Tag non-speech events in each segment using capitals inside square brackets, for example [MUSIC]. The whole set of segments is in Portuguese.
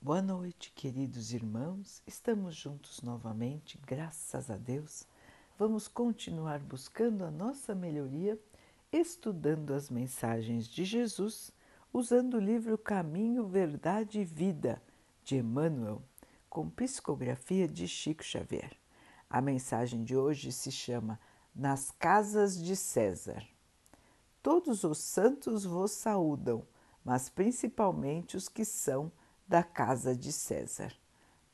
Boa noite, queridos irmãos. Estamos juntos novamente, graças a Deus. Vamos continuar buscando a nossa melhoria, estudando as mensagens de Jesus, usando o livro Caminho, Verdade e Vida de Emmanuel, com psicografia de Chico Xavier. A mensagem de hoje se chama Nas Casas de César. Todos os santos vos saúdam, mas principalmente os que são da casa de César.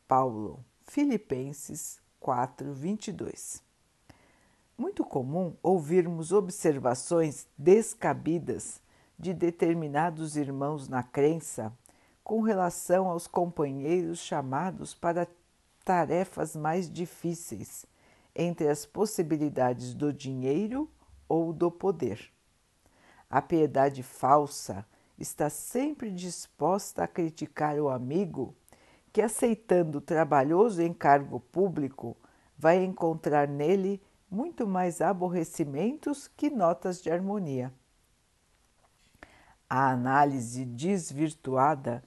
Paulo, Filipenses 4, 22. Muito comum ouvirmos observações descabidas de determinados irmãos na crença com relação aos companheiros chamados para tarefas mais difíceis, entre as possibilidades do dinheiro ou do poder. A piedade falsa está sempre disposta a criticar o amigo que, aceitando o trabalhoso encargo público, vai encontrar nele muito mais aborrecimentos que notas de harmonia. A análise desvirtuada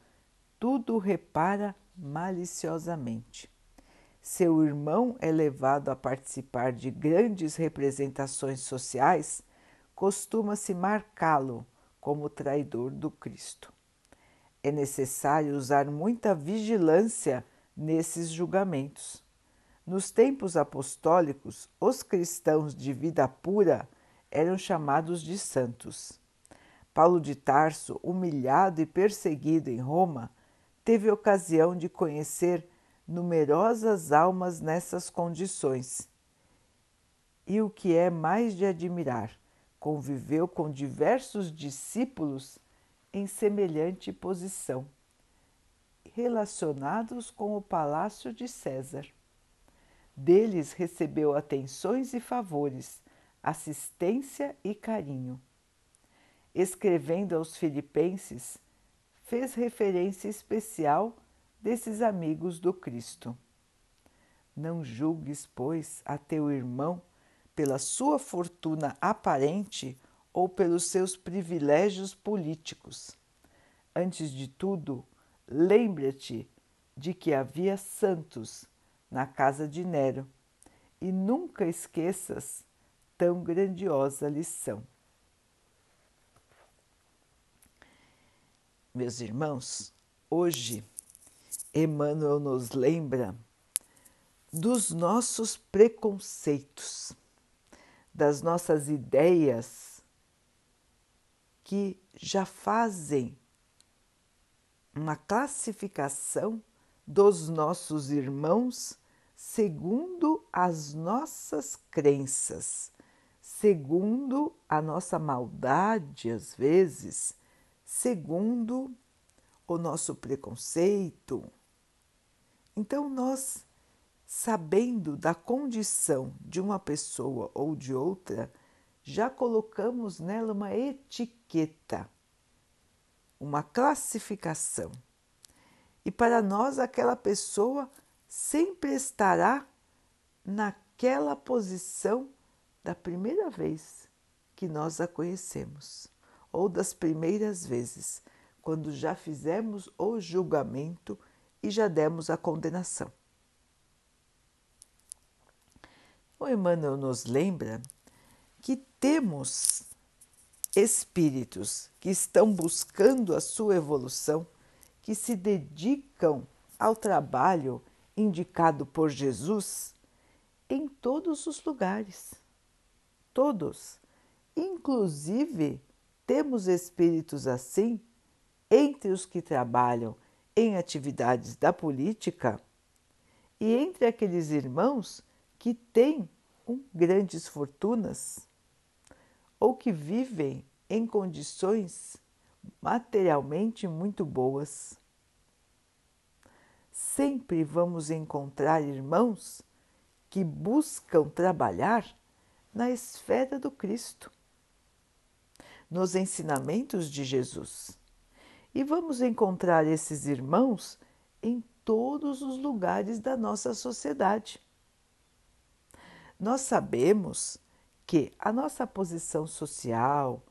tudo repara maliciosamente. Seu irmão é levado a participar de grandes representações sociais, costuma-se marcá-lo como traidor do Cristo. É necessário usar muita vigilância nesses julgamentos. Nos tempos apostólicos, os cristãos de vida pura eram chamados de santos. Paulo de Tarso, humilhado e perseguido em Roma, teve ocasião de conhecer numerosas almas nessas condições. E o que é mais de admirar, conviveu com diversos discípulos em semelhante posição, relacionados com o palácio de César. Deles recebeu atenções e favores, assistência e carinho. Escrevendo aos Filipenses, fez referência especial desses amigos do Cristo. Não julgues, pois, a teu irmão pela sua fortuna aparente ou pelos seus privilégios políticos. Antes de tudo, lembra-te de que havia santos na casa de Nero e nunca esqueças tão grandiosa lição. Meus irmãos, hoje Emmanuel nos lembra dos nossos preconceitos das nossas ideias que já fazem uma classificação dos nossos irmãos segundo as nossas crenças, segundo a nossa maldade, às vezes, segundo o nosso preconceito. Então, nós sabendo da condição de uma pessoa ou de outra, já colocamos nela uma etiqueta, uma classificação. E para nós, aquela pessoa sempre estará naquela posição da primeira vez que nós a conhecemos, ou das primeiras vezes, quando já fizemos o julgamento e já demos a condenação. O Emmanuel nos lembra que temos espíritos que estão buscando a sua evolução, que se dedicam ao trabalho indicado por Jesus em todos os lugares. Todos. Inclusive, temos espíritos assim entre os que trabalham em atividades da política e entre aqueles irmãos que têm um, grandes fortunas ou que vivem em condições materialmente muito boas. Sempre vamos encontrar irmãos que buscam trabalhar na esfera do Cristo, nos ensinamentos de Jesus. E vamos encontrar esses irmãos em todos os lugares da nossa sociedade. Nós sabemos que a nossa posição social,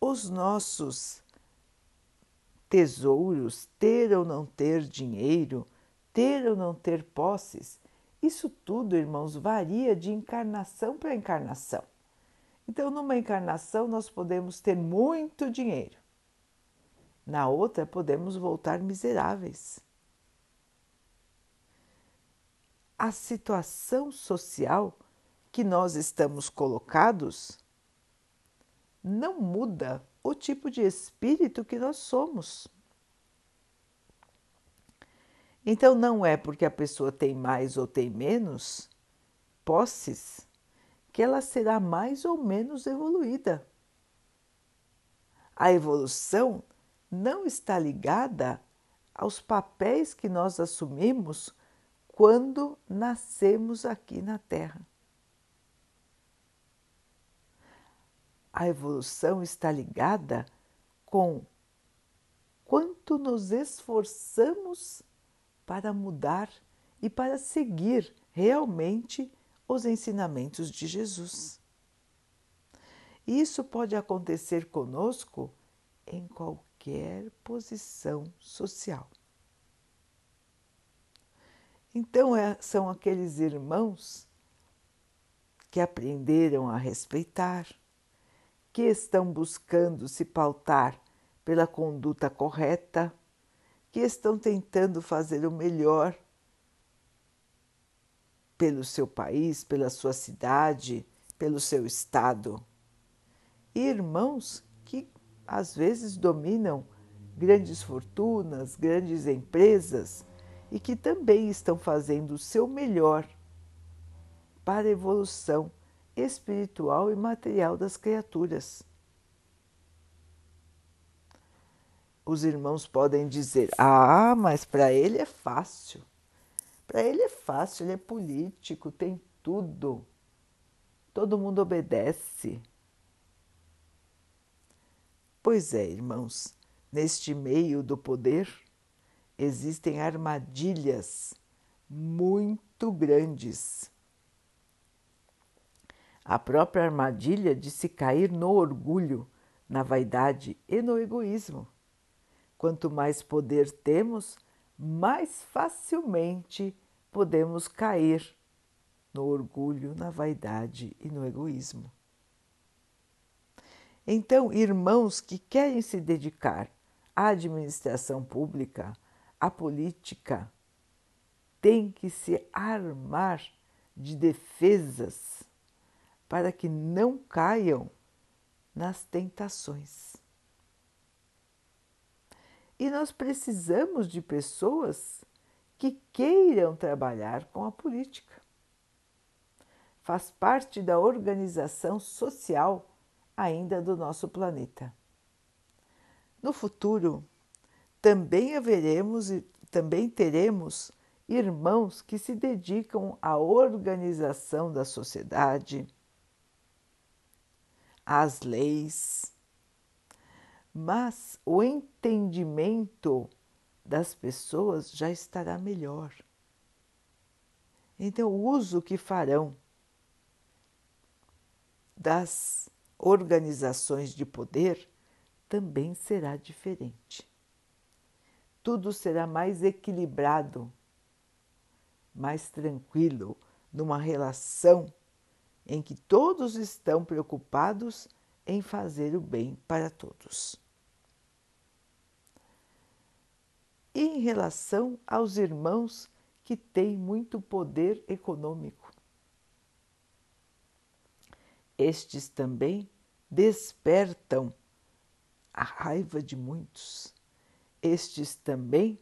os nossos tesouros, ter ou não ter dinheiro, ter ou não ter posses, isso tudo, irmãos, varia de encarnação para encarnação. Então, numa encarnação, nós podemos ter muito dinheiro, na outra, podemos voltar miseráveis. A situação social que nós estamos colocados não muda o tipo de espírito que nós somos. Então, não é porque a pessoa tem mais ou tem menos posses que ela será mais ou menos evoluída. A evolução não está ligada aos papéis que nós assumimos quando nascemos aqui na Terra. A evolução está ligada com quanto nos esforçamos para mudar e para seguir realmente os ensinamentos de Jesus. Isso pode acontecer conosco em qualquer posição social. Então, é, são aqueles irmãos que aprenderam a respeitar, que estão buscando se pautar pela conduta correta que estão tentando fazer o melhor pelo seu país, pela sua cidade, pelo seu estado. E irmãos que às vezes dominam grandes fortunas, grandes empresas e que também estão fazendo o seu melhor para a evolução espiritual e material das criaturas. os irmãos podem dizer: ah, mas para ele é fácil. Para ele é fácil, ele é político, tem tudo. Todo mundo obedece. Pois é, irmãos, neste meio do poder existem armadilhas muito grandes. A própria armadilha de se cair no orgulho, na vaidade e no egoísmo. Quanto mais poder temos, mais facilmente podemos cair no orgulho, na vaidade e no egoísmo. Então, irmãos que querem se dedicar à administração pública, à política, têm que se armar de defesas para que não caiam nas tentações. E nós precisamos de pessoas que queiram trabalhar com a política. Faz parte da organização social ainda do nosso planeta. No futuro, também haveremos e também teremos irmãos que se dedicam à organização da sociedade, às leis, mas o entendimento das pessoas já estará melhor. Então, o uso que farão das organizações de poder também será diferente. Tudo será mais equilibrado, mais tranquilo, numa relação em que todos estão preocupados em fazer o bem para todos. e em relação aos irmãos que têm muito poder econômico. Estes também despertam a raiva de muitos. Estes também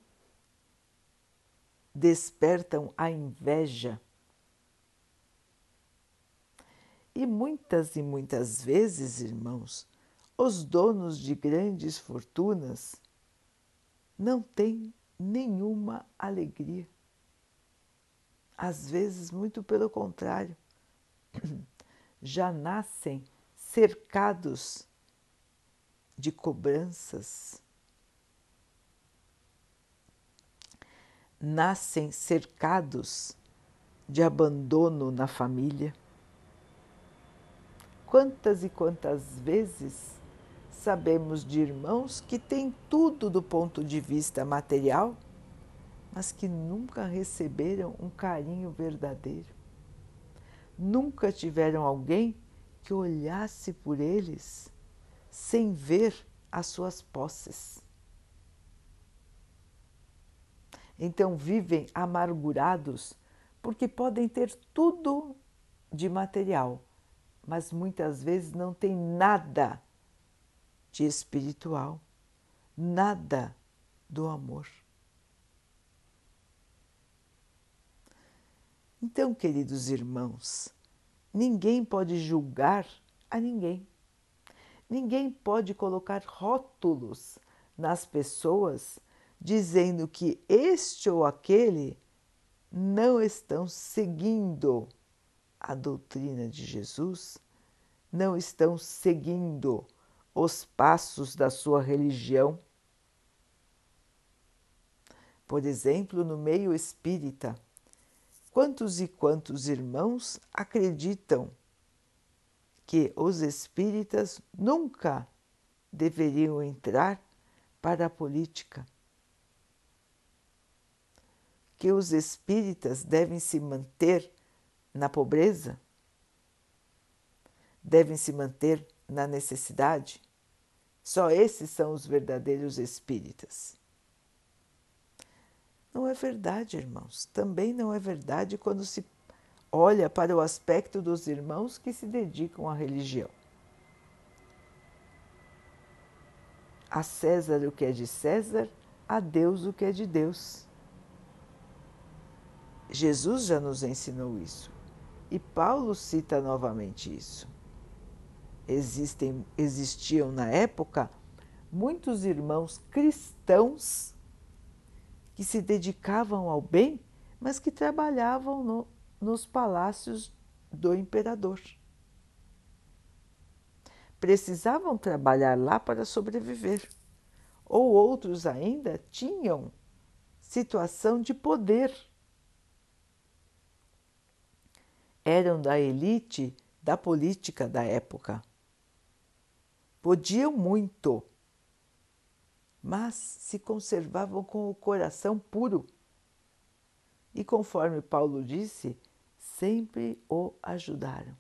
despertam a inveja. E muitas e muitas vezes, irmãos, os donos de grandes fortunas não tem nenhuma alegria. Às vezes, muito pelo contrário, [CLEARS THROAT] já nascem cercados de cobranças, nascem cercados de abandono na família. Quantas e quantas vezes sabemos de irmãos que têm tudo do ponto de vista material, mas que nunca receberam um carinho verdadeiro. Nunca tiveram alguém que olhasse por eles sem ver as suas posses. Então vivem amargurados porque podem ter tudo de material, mas muitas vezes não tem nada de espiritual, nada do amor. Então, queridos irmãos, ninguém pode julgar a ninguém. Ninguém pode colocar rótulos nas pessoas dizendo que este ou aquele não estão seguindo a doutrina de Jesus, não estão seguindo os passos da sua religião. Por exemplo, no meio espírita, quantos e quantos irmãos acreditam que os espíritas nunca deveriam entrar para a política? Que os espíritas devem se manter na pobreza? Devem se manter na necessidade? Só esses são os verdadeiros espíritas. Não é verdade, irmãos. Também não é verdade quando se olha para o aspecto dos irmãos que se dedicam à religião. A César o que é de César, a Deus o que é de Deus. Jesus já nos ensinou isso e Paulo cita novamente isso existem, existiam na época muitos irmãos cristãos que se dedicavam ao bem, mas que trabalhavam no, nos palácios do imperador. Precisavam trabalhar lá para sobreviver. Ou outros ainda tinham situação de poder. Eram da elite da política da época. Podiam muito, mas se conservavam com o coração puro. E conforme Paulo disse, sempre o ajudaram.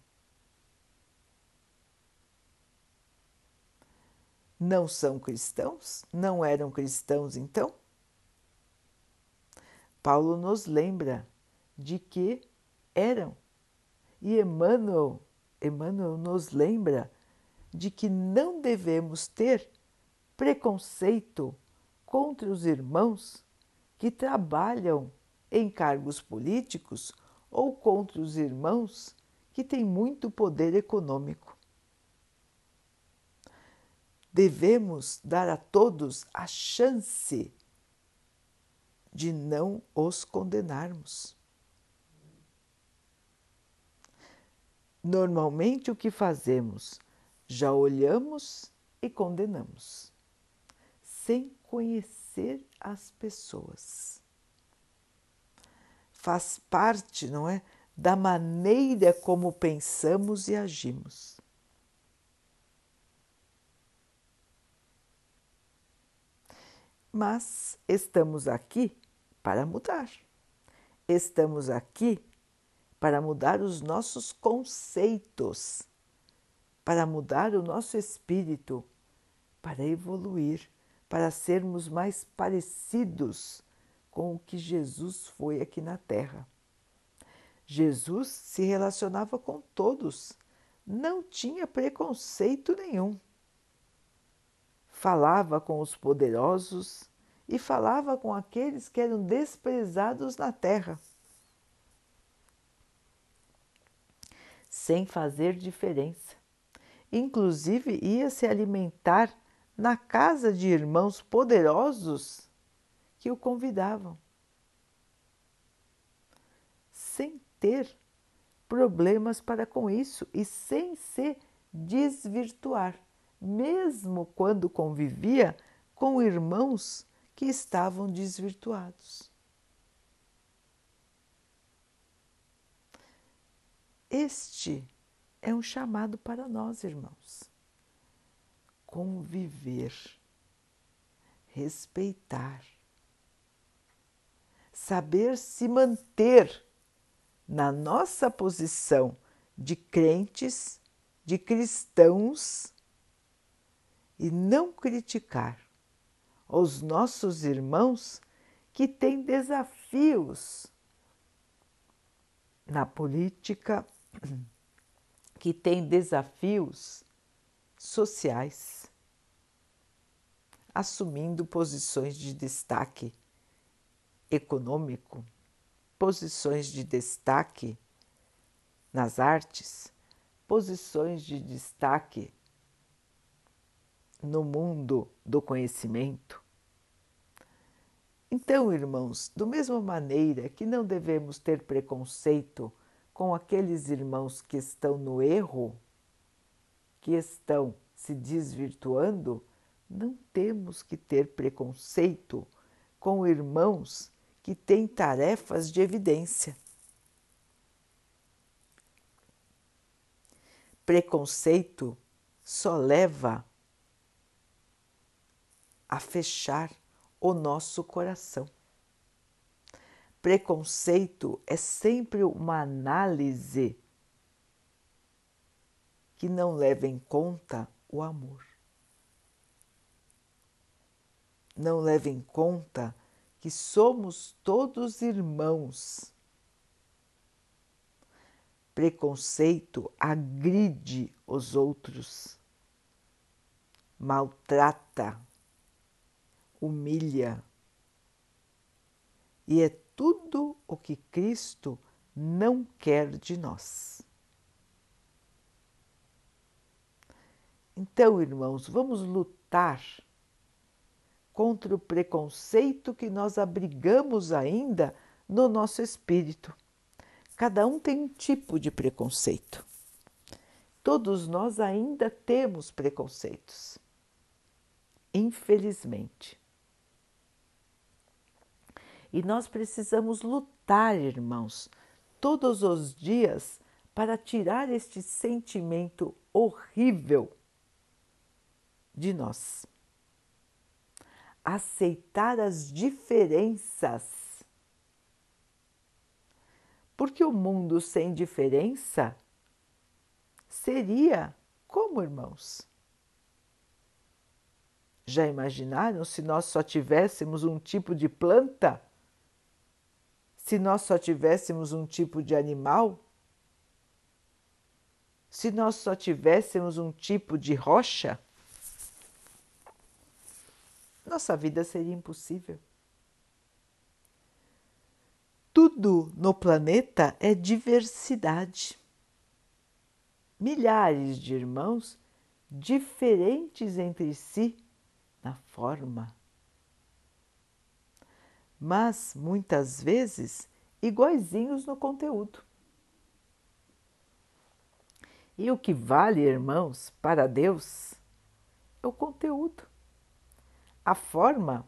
Não são cristãos? Não eram cristãos então? Paulo nos lembra de que eram. E Emmanuel, Emmanuel nos lembra de que não devemos ter preconceito contra os irmãos que trabalham em cargos políticos ou contra os irmãos que têm muito poder econômico. Devemos dar a todos a chance de não os condenarmos. Normalmente, o que fazemos? já olhamos e condenamos, sem conhecer as pessoas. Faz parte, não é, da maneira como pensamos e agimos. Mas estamos aqui para mudar. Estamos aqui para mudar os nossos conceitos para mudar o nosso espírito, para evoluir, para sermos mais parecidos com o que Jesus foi aqui na Terra. Jesus se relacionava com todos, não tinha preconceito nenhum. Falava com os poderosos e falava com aqueles que eram desprezados na terra. Sem fazer diferença inclusive ia se alimentar na casa de irmãos poderosos que o convidavam, sem ter problemas para com isso e sem se desvirtuar, mesmo quando convivia com irmãos que estavam desvirtuados. Este é um chamado para nós, irmãos. conviver, respeitar, saber se manter na nossa posição de crentes, de cristãos e não criticar os nossos irmãos que têm desafios na política, que têm desafios sociais, assumindo posições de destaque econômico, posições de destaque nas artes, posições de destaque no mundo do conhecimento. Então, irmãos, do mesma maneira que não devemos ter preconceito com aqueles irmãos que estão no erro, que estão se desvirtuando, não temos que ter preconceito com irmãos que têm tarefas de evidência. Preconceito só leva a fechar o nosso coração. Preconceito é sempre uma análise que não leva em conta o amor. Não leva em conta que somos todos irmãos. Preconceito agride os outros, maltrata humilha. E é tudo o que Cristo não quer de nós. Então, irmãos, vamos lutar contra o preconceito que nós abrigamos ainda no nosso espírito. Cada um tem um tipo de preconceito. Todos nós ainda temos preconceitos. Infelizmente. E nós precisamos lutar, irmãos, todos os dias para tirar este sentimento horrível de nós. Aceitar as diferenças. Porque o mundo sem diferença seria como, irmãos? Já imaginaram se nós só tivéssemos um tipo de planta? Se nós só tivéssemos um tipo de animal? Se nós só tivéssemos um tipo de rocha? Nossa vida seria impossível. Tudo no planeta é diversidade. Milhares de irmãos diferentes entre si na forma, mas muitas vezes iguaizinhos no conteúdo. E o que vale, irmãos, para Deus é o conteúdo. A forma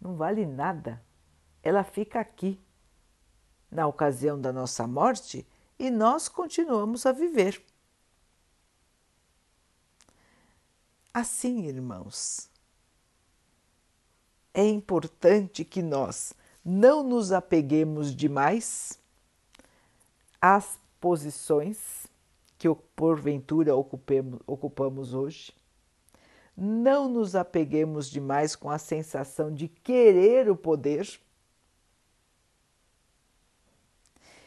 não vale nada, ela fica aqui, na ocasião da nossa morte, e nós continuamos a viver. Assim, irmãos, é importante que nós não nos apeguemos demais às posições que porventura ocupemos, ocupamos hoje. Não nos apeguemos demais com a sensação de querer o poder.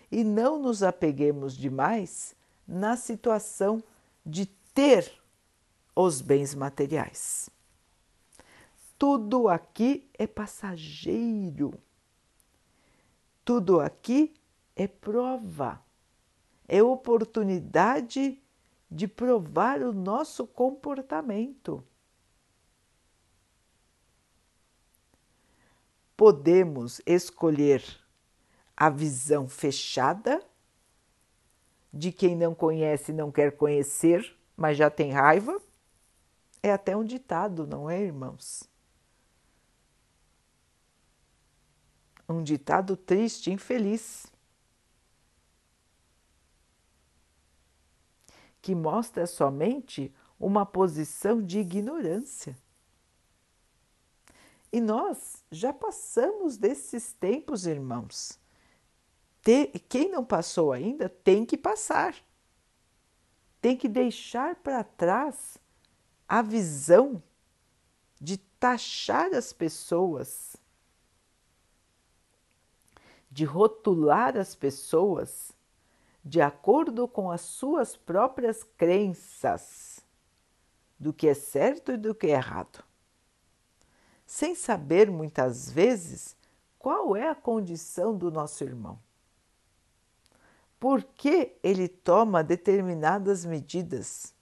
E não nos apeguemos demais na situação de ter os bens materiais. Tudo aqui é passageiro. Tudo aqui é prova, é oportunidade de provar o nosso comportamento. Podemos escolher a visão fechada de quem não conhece e não quer conhecer, mas já tem raiva. É até um ditado, não é, irmãos? Um ditado triste, infeliz, que mostra somente uma posição de ignorância. E nós já passamos desses tempos, irmãos. Quem não passou ainda tem que passar. Tem que deixar para trás a visão de taxar as pessoas, de rotular as pessoas de acordo com as suas próprias crenças do que é certo e do que é errado, sem saber muitas vezes qual é a condição do nosso irmão. Por que ele toma determinadas medidas?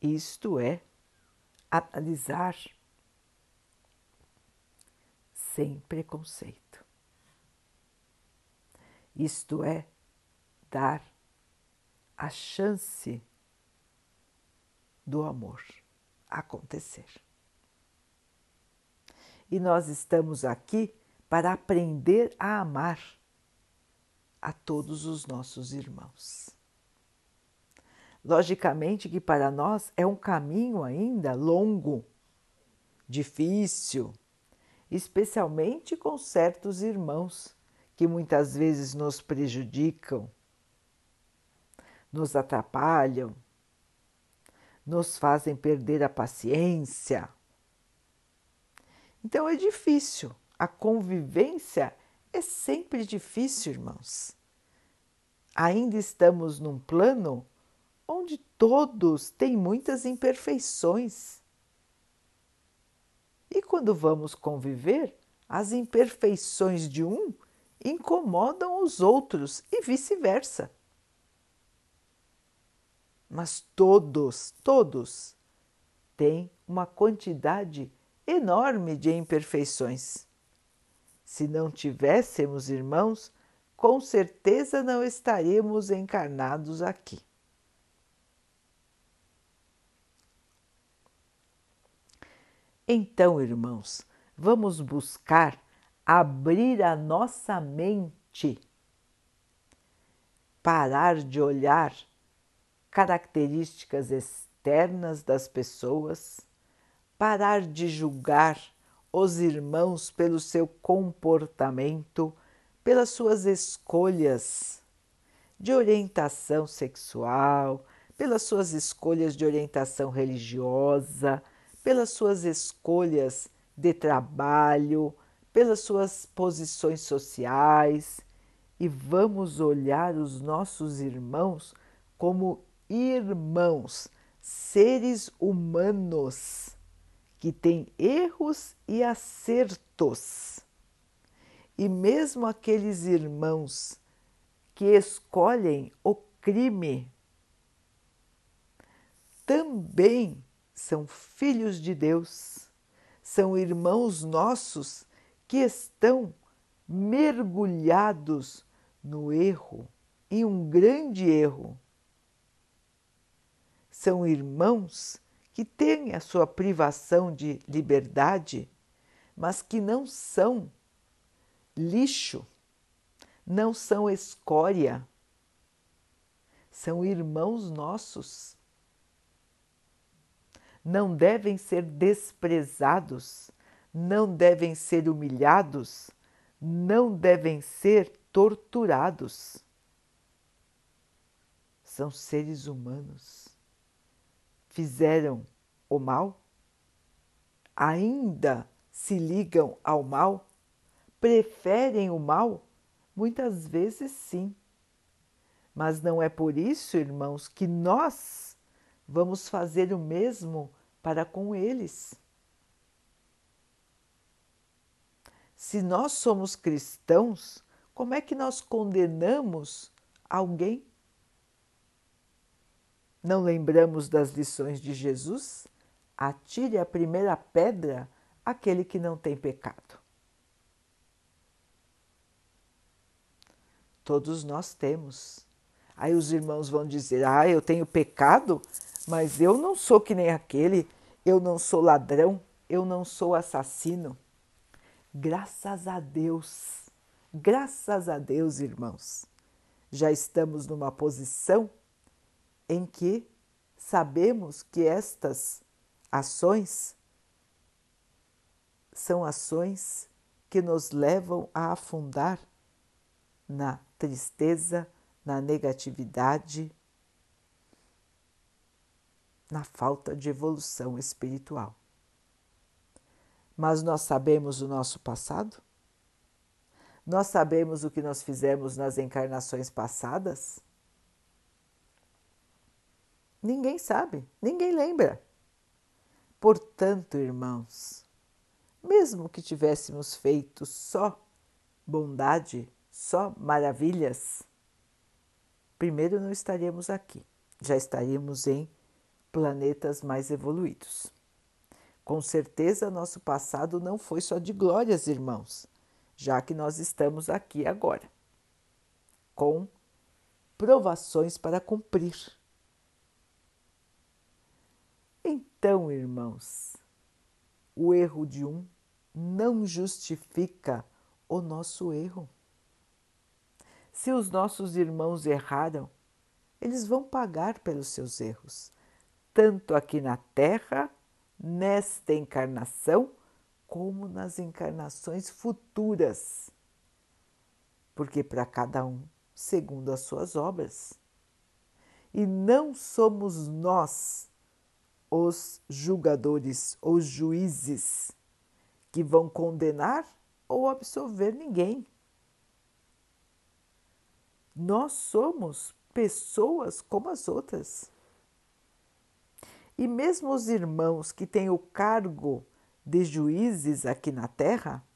Isto é analisar sem preconceito. Isto é, dar a chance do amor acontecer. E nós estamos aqui para aprender a amar a todos os nossos irmãos. Logicamente que para nós é um caminho ainda longo, difícil, especialmente com certos irmãos que muitas vezes nos prejudicam, nos atrapalham, nos fazem perder a paciência. Então é difícil, a convivência é sempre difícil, irmãos. Ainda estamos num plano onde todos têm muitas imperfeições quando vamos conviver, as imperfeições de um incomodam os outros e vice-versa. Mas todos, todos têm uma quantidade enorme de imperfeições. Se não tivéssemos irmãos, com certeza não estaríamos encarnados aqui. Então, irmãos, vamos buscar abrir a nossa mente, parar de olhar características externas das pessoas, parar de julgar os irmãos pelo seu comportamento, pelas suas escolhas de orientação sexual, pelas suas escolhas de orientação religiosa, pelas suas escolhas de trabalho, pelas suas posições sociais e vamos olhar os nossos irmãos como irmãos, seres humanos que têm erros e acertos. E mesmo aqueles irmãos que escolhem o crime também são filhos de Deus, são irmãos nossos que estão mergulhados no erro, em um grande erro. São irmãos que têm a sua privação de liberdade, mas que não são lixo, não são escória, são irmãos nossos não devem ser desprezados, não devem ser humilhados, não devem ser torturados. São seres humanos. Fizeram o mal? Ainda se ligam ao mal? Preferem o mal? Muitas vezes sim. Mas não é por isso, irmãos, que nós vamos fazer o mesmo para com eles. Se nós somos cristãos, como é que nós condenamos alguém? Não lembramos das lições de Jesus? Atire a primeira pedra aquele que não tem pecado. Todos nós temos. Aí os irmãos vão dizer: Ah, eu tenho pecado? Mas eu não sou que nem aquele, eu não sou ladrão, eu não sou assassino. Graças a Deus, graças a Deus, irmãos. já estamos numa posição em que sabemos que estas ações são ações que nos levam a afundar na tristeza, na negatividade, na falta de evolução espiritual. Mas nós sabemos o nosso passado? Nós sabemos o que nós fizemos nas encarnações passadas? Ninguém sabe, ninguém lembra. Portanto, irmãos, mesmo que tivéssemos feito só bondade, só maravilhas, primeiro não estaríamos aqui, já estaríamos em planetas mais evoluídos. Com certeza, nosso passado não foi só de glórias, irmãos, já que nós estamos aqui agora, com provações para cumprir. Então, irmãos, o erro de um não justifica o nosso erro. Se os nossos irmãos erraram, eles vão pagar pelos seus erros, tanto aqui na Terra nesta encarnação como nas encarnações futuras, porque para cada um, segundo as suas obras. E não somos nós os julgadores, os juízes, que vão condenar ou absolver ninguém. Nós somos pessoas como as outras. E mesmo os irmãos que têm o cargo de juízes aqui na Terra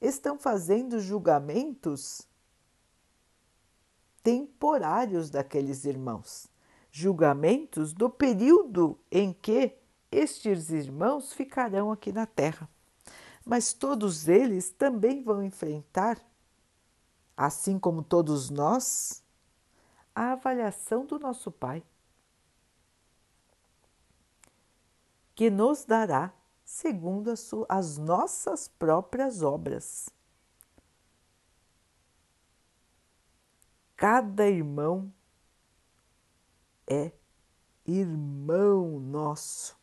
estão fazendo julgamentos temporários daqueles irmãos, julgamentos do período em que estes irmãos ficarão aqui na Terra. Mas todos eles também vão enfrentar, assim como todos nós, a avaliação do nosso Pai. Que nos dará segundo as, as nossas próprias obras. Cada irmão é irmão nosso.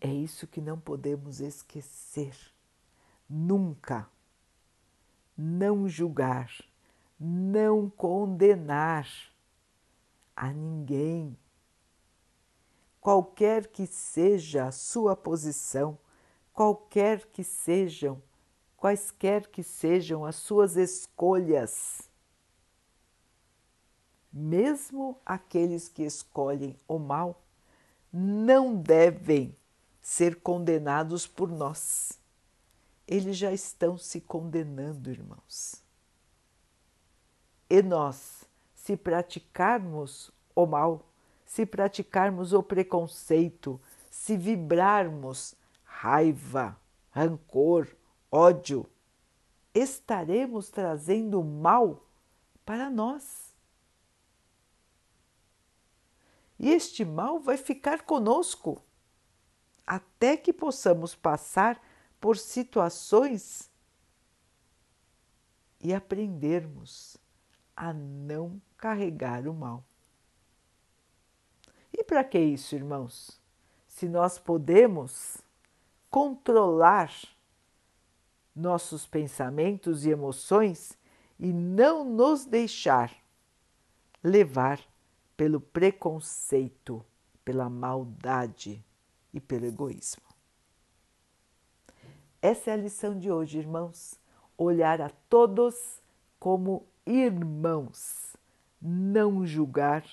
É isso que não podemos esquecer. Nunca. Não julgar, não condenar a ninguém qualquer que seja a sua posição, qualquer que sejam, quaisquer que sejam as suas escolhas. Mesmo aqueles que escolhem o mal não devem ser condenados por nós. Eles já estão se condenando, irmãos. E nós, se praticarmos o mal, se praticarmos o preconceito, se vibrarmos raiva, rancor, ódio, estaremos trazendo mal para nós. E este mal vai ficar conosco até que possamos passar por situações e aprendermos a não carregar o mal. Para que isso, irmãos? Se nós podemos controlar nossos pensamentos e emoções e não nos deixar levar pelo preconceito, pela maldade e pelo egoísmo. Essa é a lição de hoje, irmãos. Olhar a todos como irmãos, não julgar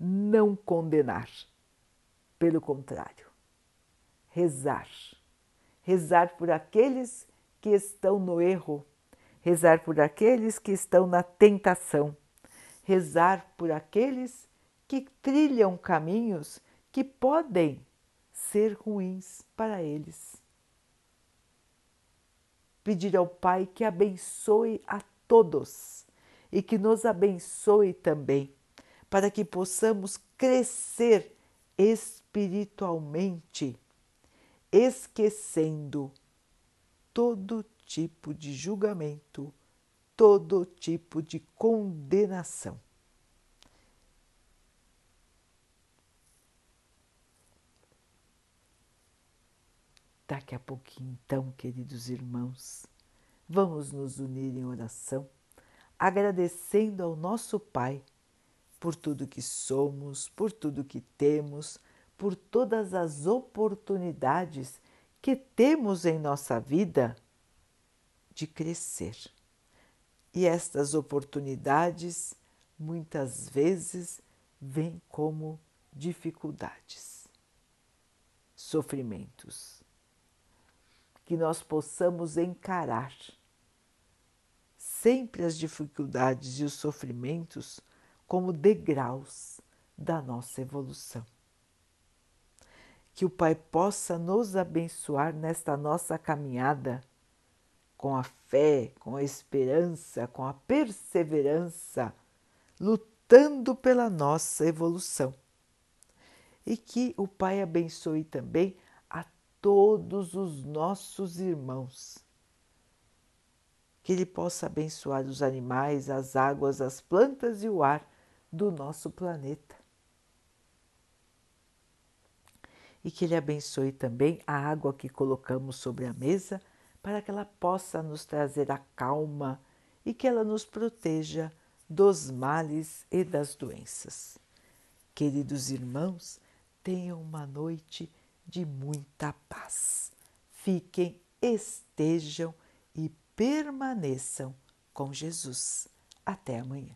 não condenar. Pelo contrário, rezar. Rezar por aqueles que estão no erro, rezar por aqueles que estão na tentação, rezar por aqueles que trilham caminhos que podem ser ruins para eles. Pedir ao Pai que abençoe a todos e que nos abençoe também para que possamos crescer espiritualmente, esquecendo todo tipo de julgamento, todo tipo de condenação. Daqui a pouquinho, então, queridos irmãos, vamos nos unir em oração, agradecendo ao nosso Pai por tudo que somos, por tudo que temos, por todas as oportunidades que temos em nossa vida de crescer. E estas oportunidades muitas vezes vêm como dificuldades, sofrimentos que nós possamos encarar sempre as dificuldades e os sofrimentos como degraus da nossa evolução. Que o Pai possa nos abençoar nesta nossa caminhada com a fé, com a esperança, com a perseverança, lutando pela nossa evolução. E que o Pai abençoe também todos os nossos irmãos. Que Ele possa abençoar os animais, as águas, as plantas e o ar do nosso planeta. E que Ele abençoe também a água que colocamos sobre a mesa para que ela possa nos trazer a calma e que ela nos proteja dos males e das doenças. Queridos irmãos, tenham uma noite de muita paz. Fiquem, estejam e permaneçam com Jesus. Até amanhã.